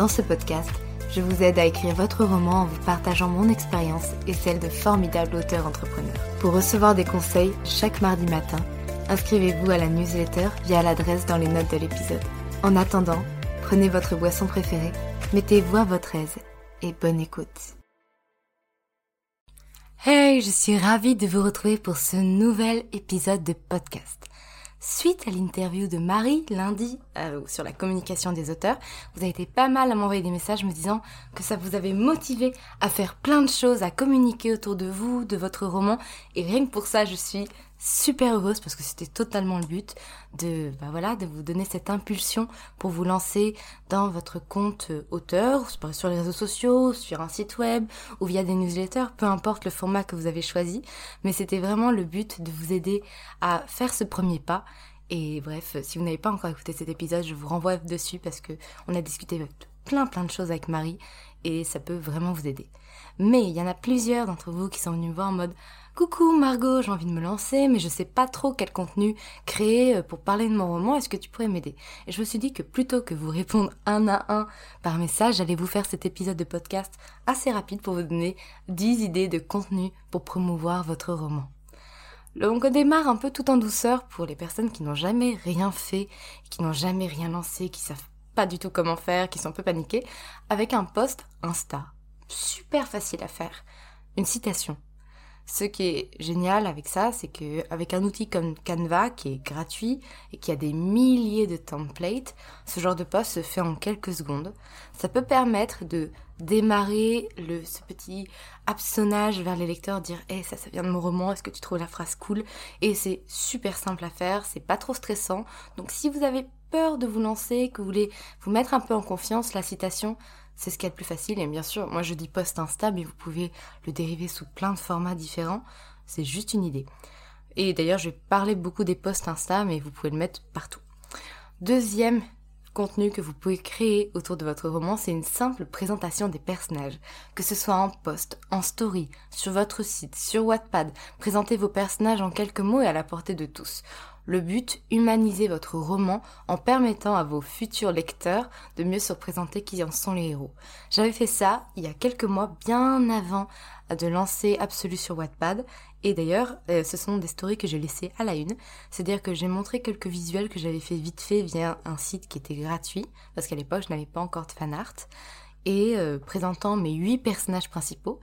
Dans ce podcast, je vous aide à écrire votre roman en vous partageant mon expérience et celle de formidables auteurs entrepreneurs. Pour recevoir des conseils chaque mardi matin, inscrivez-vous à la newsletter via l'adresse dans les notes de l'épisode. En attendant, prenez votre boisson préférée, mettez-vous à votre aise et bonne écoute. Hey, je suis ravie de vous retrouver pour ce nouvel épisode de podcast. Suite à l'interview de Marie lundi euh, sur la communication des auteurs, vous avez été pas mal à m'envoyer des messages me disant que ça vous avait motivé à faire plein de choses, à communiquer autour de vous, de votre roman. Et rien que pour ça, je suis super heureuse parce que c'était totalement le but de bah voilà de vous donner cette impulsion pour vous lancer dans votre compte euh, auteur sur les réseaux sociaux, sur un site web ou via des newsletters, peu importe le format que vous avez choisi, mais c'était vraiment le but de vous aider à faire ce premier pas. Et bref, si vous n'avez pas encore écouté cet épisode, je vous renvoie dessus parce que on a discuté plein plein de choses avec Marie et ça peut vraiment vous aider. Mais il y en a plusieurs d'entre vous qui sont venus me voir en mode Coucou Margot, j'ai envie de me lancer, mais je sais pas trop quel contenu créer euh, pour parler de mon roman, est-ce que tu pourrais m'aider? Et je me suis dit que plutôt que vous répondre un à un par message, j'allais vous faire cet épisode de podcast assez rapide pour vous donner 10 idées de contenu pour promouvoir votre roman. Donc on démarre un peu tout en douceur pour les personnes qui n'ont jamais rien fait, qui n'ont jamais rien lancé, qui savent pas du tout comment faire, qui sont un peu paniqués, avec un post Insta. Super facile à faire. Une citation ce qui est génial avec ça, c'est que avec un outil comme Canva qui est gratuit et qui a des milliers de templates, ce genre de post se fait en quelques secondes. Ça peut permettre de démarrer ce petit hameçonnage vers les lecteurs, dire hey, ça, ça vient de mon roman, est-ce que tu trouves la phrase cool? Et c'est super simple à faire, c'est pas trop stressant. Donc si vous avez peur de vous lancer, que vous voulez vous mettre un peu en confiance, la citation, c'est ce qui est le plus facile. Et bien sûr, moi je dis post Insta, mais vous pouvez le dériver sous plein de formats différents. C'est juste une idée. Et d'ailleurs, je vais parler beaucoup des posts Insta, mais vous pouvez le mettre partout. Deuxième contenu que vous pouvez créer autour de votre roman, c'est une simple présentation des personnages. Que ce soit en post, en story, sur votre site, sur Wattpad, présentez vos personnages en quelques mots et à la portée de tous. Le but, humaniser votre roman en permettant à vos futurs lecteurs de mieux se représenter qui en sont les héros. J'avais fait ça il y a quelques mois, bien avant de lancer Absolu sur Wattpad. Et d'ailleurs, euh, ce sont des stories que j'ai laissées à la une. C'est-à-dire que j'ai montré quelques visuels que j'avais fait vite fait via un site qui était gratuit, parce qu'à l'époque, je n'avais pas encore de fan art, et euh, présentant mes huit personnages principaux.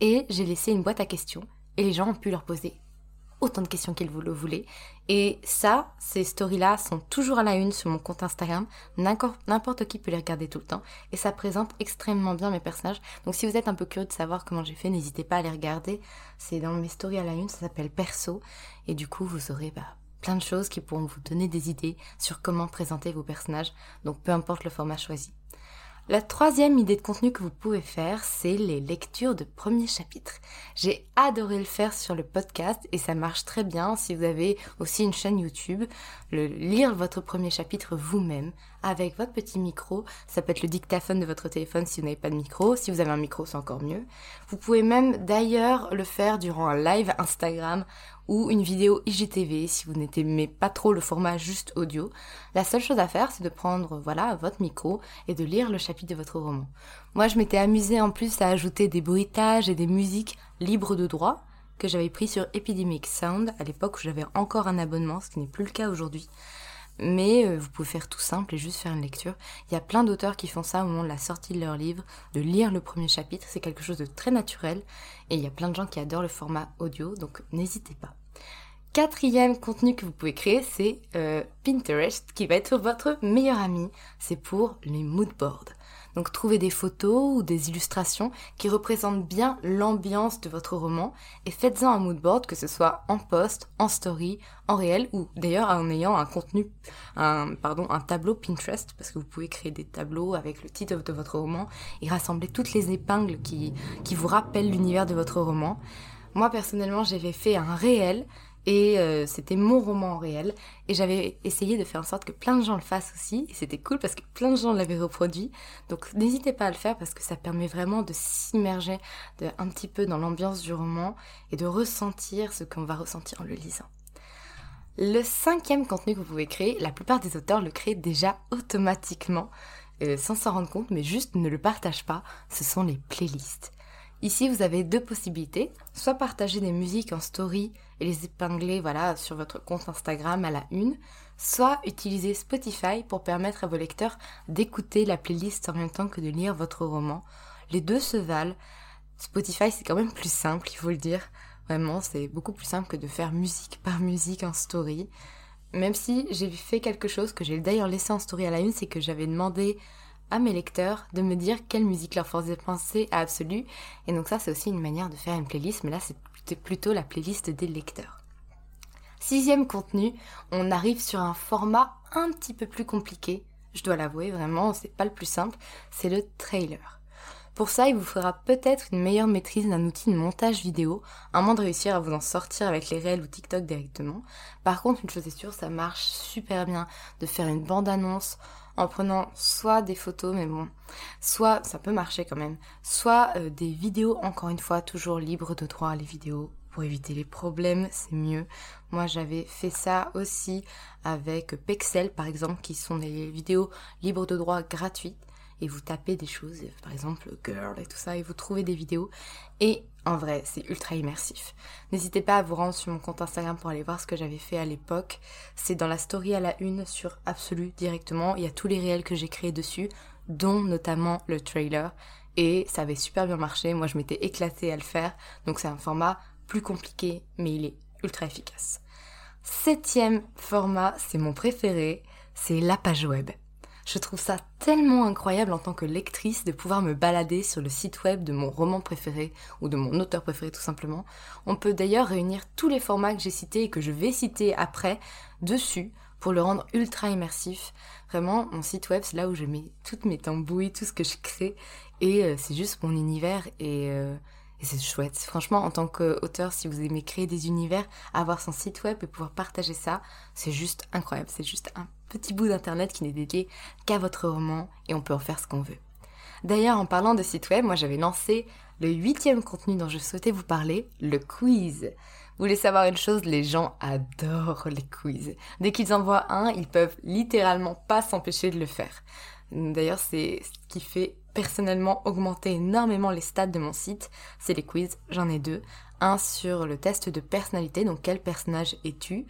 Et j'ai laissé une boîte à questions, et les gens ont pu leur poser autant de questions qu'ils le voulaient. Et ça, ces stories-là sont toujours à la une sur mon compte Instagram. N'importe qui peut les regarder tout le temps. Et ça présente extrêmement bien mes personnages. Donc si vous êtes un peu curieux de savoir comment j'ai fait, n'hésitez pas à les regarder. C'est dans mes stories à la une, ça s'appelle Perso. Et du coup, vous aurez bah, plein de choses qui pourront vous donner des idées sur comment présenter vos personnages. Donc peu importe le format choisi. La troisième idée de contenu que vous pouvez faire, c'est les lectures de premiers chapitres. J'ai adoré le faire sur le podcast et ça marche très bien si vous avez aussi une chaîne YouTube. Le, lire votre premier chapitre vous-même avec votre petit micro. Ça peut être le dictaphone de votre téléphone si vous n'avez pas de micro. Si vous avez un micro, c'est encore mieux. Vous pouvez même d'ailleurs le faire durant un live Instagram ou une vidéo IGTV si vous n'aimez pas trop le format juste audio. La seule chose à faire, c'est de prendre voilà votre micro et de lire le chapitre de votre roman. Moi, je m'étais amusée en plus à ajouter des bruitages et des musiques libres de droit que j'avais pris sur Epidemic Sound à l'époque où j'avais encore un abonnement, ce qui n'est plus le cas aujourd'hui. Mais euh, vous pouvez faire tout simple et juste faire une lecture. Il y a plein d'auteurs qui font ça au moment de la sortie de leur livre, de lire le premier chapitre. C'est quelque chose de très naturel. Et il y a plein de gens qui adorent le format audio, donc n'hésitez pas. Quatrième contenu que vous pouvez créer, c'est euh, Pinterest, qui va être votre meilleur ami. C'est pour les moodboards. Donc trouvez des photos ou des illustrations qui représentent bien l'ambiance de votre roman et faites-en un moodboard, que ce soit en post, en story, en réel ou d'ailleurs en ayant un contenu, un, pardon, un tableau Pinterest parce que vous pouvez créer des tableaux avec le titre de votre roman et rassembler toutes les épingles qui, qui vous rappellent l'univers de votre roman. Moi personnellement j'avais fait un réel et euh, c'était mon roman en réel. Et j'avais essayé de faire en sorte que plein de gens le fassent aussi. Et c'était cool parce que plein de gens l'avaient reproduit. Donc n'hésitez pas à le faire parce que ça permet vraiment de s'immerger un petit peu dans l'ambiance du roman et de ressentir ce qu'on va ressentir en le lisant. Le cinquième contenu que vous pouvez créer, la plupart des auteurs le créent déjà automatiquement, euh, sans s'en rendre compte, mais juste ne le partagent pas, ce sont les playlists. Ici, vous avez deux possibilités. Soit partager des musiques en story et les épingler voilà, sur votre compte Instagram à la une, soit utiliser Spotify pour permettre à vos lecteurs d'écouter la playlist en même temps que de lire votre roman. Les deux se valent. Spotify, c'est quand même plus simple, il faut le dire. Vraiment, c'est beaucoup plus simple que de faire musique par musique en story. Même si j'ai fait quelque chose que j'ai d'ailleurs laissé en story à la une, c'est que j'avais demandé à mes lecteurs de me dire quelle musique leur faisait penser à Absolu. Et donc ça, c'est aussi une manière de faire une playlist, mais là, c'est plutôt la playlist des lecteurs. Sixième contenu, on arrive sur un format un petit peu plus compliqué. Je dois l'avouer, vraiment, c'est pas le plus simple. C'est le trailer. Pour ça, il vous faudra peut-être une meilleure maîtrise d'un outil de montage vidéo, à moins de réussir à vous en sortir avec les réels ou TikTok directement. Par contre, une chose est sûre, ça marche super bien de faire une bande-annonce en prenant soit des photos, mais bon, soit ça peut marcher quand même, soit euh, des vidéos, encore une fois, toujours libres de droit les vidéos. Pour éviter les problèmes, c'est mieux. Moi, j'avais fait ça aussi avec Pexel, par exemple, qui sont des vidéos libres de droit gratuites et vous tapez des choses, par exemple girl et tout ça, et vous trouvez des vidéos. Et en vrai, c'est ultra immersif. N'hésitez pas à vous rendre sur mon compte Instagram pour aller voir ce que j'avais fait à l'époque. C'est dans la story à la une sur Absolu directement. Il y a tous les réels que j'ai créés dessus, dont notamment le trailer. Et ça avait super bien marché. Moi, je m'étais éclatée à le faire. Donc c'est un format plus compliqué, mais il est ultra efficace. Septième format, c'est mon préféré, c'est la page web. Je trouve ça tellement incroyable en tant que lectrice de pouvoir me balader sur le site web de mon roman préféré ou de mon auteur préféré tout simplement. On peut d'ailleurs réunir tous les formats que j'ai cités et que je vais citer après dessus pour le rendre ultra immersif. Vraiment, mon site web, c'est là où je mets toutes mes tambouilles, tout ce que je crée et euh, c'est juste mon univers et... Euh, et c'est chouette. Franchement, en tant qu'auteur, si vous aimez créer des univers, avoir son site web et pouvoir partager ça, c'est juste incroyable. C'est juste un petit bout d'internet qui n'est dédié qu'à votre roman et on peut en faire ce qu'on veut. D'ailleurs, en parlant de site web, moi j'avais lancé le huitième contenu dont je souhaitais vous parler, le quiz. Vous voulez savoir une chose, les gens adorent les quiz. Dès qu'ils en voient un, ils peuvent littéralement pas s'empêcher de le faire. D'ailleurs, c'est ce qui fait personnellement augmenter énormément les stats de mon site, c'est les quiz, j'en ai deux. Un sur le test de personnalité, donc quel personnage es-tu?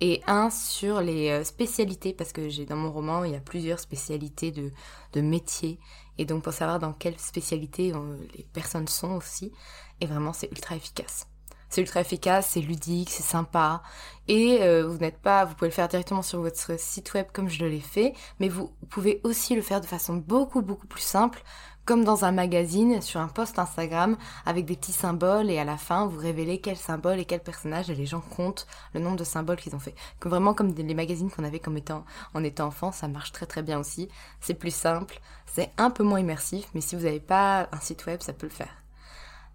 Et un sur les euh, spécialités, parce que j'ai dans mon roman, il y a plusieurs spécialités de, de métiers. Et donc pour savoir dans quelle spécialité euh, les personnes sont aussi. Et vraiment, c'est ultra efficace. C'est ultra efficace, c'est ludique, c'est sympa. Et euh, vous n'êtes pas, vous pouvez le faire directement sur votre site web comme je l'ai fait, mais vous pouvez aussi le faire de façon beaucoup beaucoup plus simple, comme dans un magazine, sur un post Instagram, avec des petits symboles, et à la fin, vous révélez quel symbole et quel personnage, et les gens comptent le nombre de symboles qu'ils ont fait. Vraiment comme les magazines qu'on avait comme étant, en étant enfant, ça marche très très bien aussi. C'est plus simple, c'est un peu moins immersif, mais si vous n'avez pas un site web, ça peut le faire.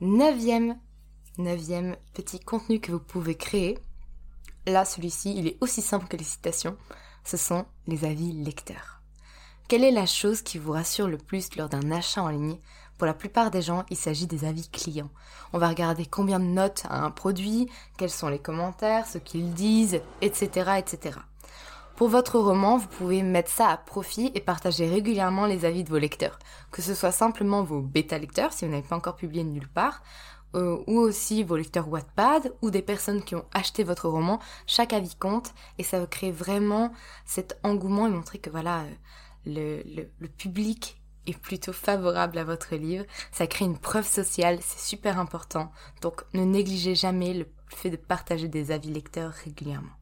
Neuvième Neuvième petit contenu que vous pouvez créer. Là, celui-ci, il est aussi simple que les citations. Ce sont les avis lecteurs. Quelle est la chose qui vous rassure le plus lors d'un achat en ligne? Pour la plupart des gens, il s'agit des avis clients. On va regarder combien de notes a un produit, quels sont les commentaires, ce qu'ils disent, etc., etc. Pour votre roman, vous pouvez mettre ça à profit et partager régulièrement les avis de vos lecteurs, que ce soit simplement vos bêta lecteurs si vous n'avez pas encore publié nulle part, euh, ou aussi vos lecteurs Wattpad ou des personnes qui ont acheté votre roman. Chaque avis compte et ça va créer vraiment cet engouement et montrer que voilà euh, le, public est plutôt favorable à votre livre. Ça crée une preuve sociale, c'est super important. Donc ne négligez jamais le fait de partager des avis lecteurs régulièrement.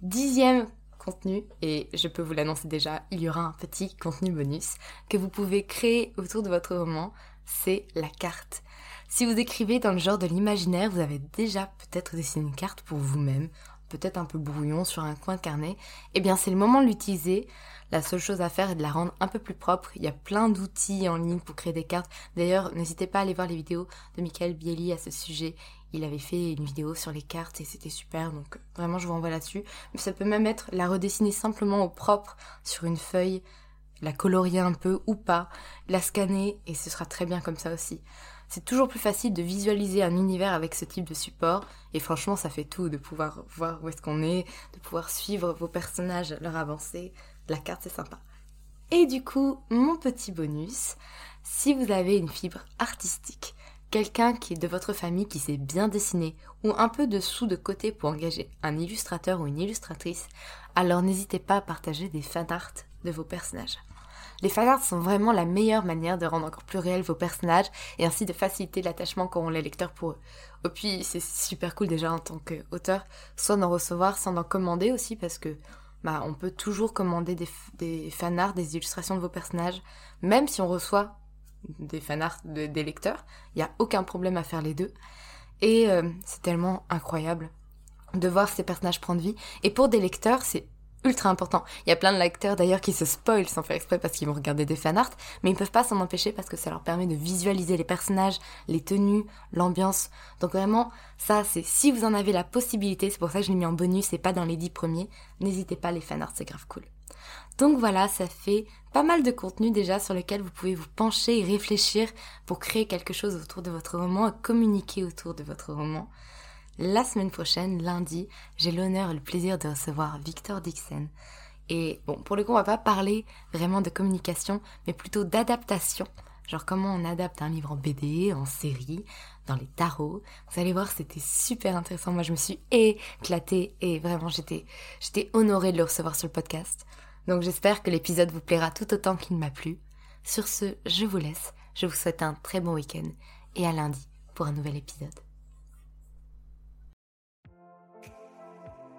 Dixième contenu et je peux vous l'annoncer déjà, il y aura un petit contenu bonus que vous pouvez créer autour de votre roman, c'est la carte. Si vous écrivez dans le genre de l'imaginaire, vous avez déjà peut-être dessiné une carte pour vous-même, peut-être un peu brouillon sur un coin de carnet, eh bien c'est le moment de l'utiliser. La seule chose à faire est de la rendre un peu plus propre. Il y a plein d'outils en ligne pour créer des cartes. D'ailleurs, n'hésitez pas à aller voir les vidéos de Michael Bieli à ce sujet. Il avait fait une vidéo sur les cartes et c'était super, donc vraiment je vous renvoie là-dessus. Mais ça peut même être la redessiner simplement au propre sur une feuille, la colorier un peu ou pas, la scanner et ce sera très bien comme ça aussi. C'est toujours plus facile de visualiser un univers avec ce type de support et franchement ça fait tout de pouvoir voir où est-ce qu'on est, de pouvoir suivre vos personnages, leur avancée. La carte c'est sympa. Et du coup, mon petit bonus, si vous avez une fibre artistique, quelqu'un qui est de votre famille qui sait bien dessiner ou un peu de sous de côté pour engager un illustrateur ou une illustratrice, alors n'hésitez pas à partager des fanarts de vos personnages. Les fanarts sont vraiment la meilleure manière de rendre encore plus réels vos personnages et ainsi de faciliter l'attachement qu'auront les lecteurs pour eux. Et puis c'est super cool déjà en tant qu'auteur, soit d'en recevoir, soit d'en commander aussi parce que bah, on peut toujours commander des, des fanarts, des illustrations de vos personnages, même si on reçoit des fanarts des lecteurs. Il n'y a aucun problème à faire les deux. Et euh, c'est tellement incroyable de voir ces personnages prendre vie. Et pour des lecteurs, c'est ultra important. Il y a plein de lecteurs d'ailleurs qui se spoilent sans faire exprès parce qu'ils vont regarder des fanarts, mais ils ne peuvent pas s'en empêcher parce que ça leur permet de visualiser les personnages, les tenues, l'ambiance. Donc vraiment, ça c'est si vous en avez la possibilité, c'est pour ça que je l'ai mis en bonus et pas dans les dix premiers, n'hésitez pas, les fanarts c'est grave cool. Donc voilà, ça fait pas mal de contenu déjà sur lequel vous pouvez vous pencher et réfléchir pour créer quelque chose autour de votre roman et communiquer autour de votre roman. La semaine prochaine, lundi, j'ai l'honneur et le plaisir de recevoir Victor Dixon. Et bon, pour le coup, on va pas parler vraiment de communication, mais plutôt d'adaptation. Genre comment on adapte un livre en BD, en série, dans les tarots. Vous allez voir, c'était super intéressant. Moi, je me suis éclatée et vraiment, j'étais, j'étais honorée de le recevoir sur le podcast. Donc j'espère que l'épisode vous plaira tout autant qu'il m'a plu. Sur ce, je vous laisse. Je vous souhaite un très bon week-end et à lundi pour un nouvel épisode.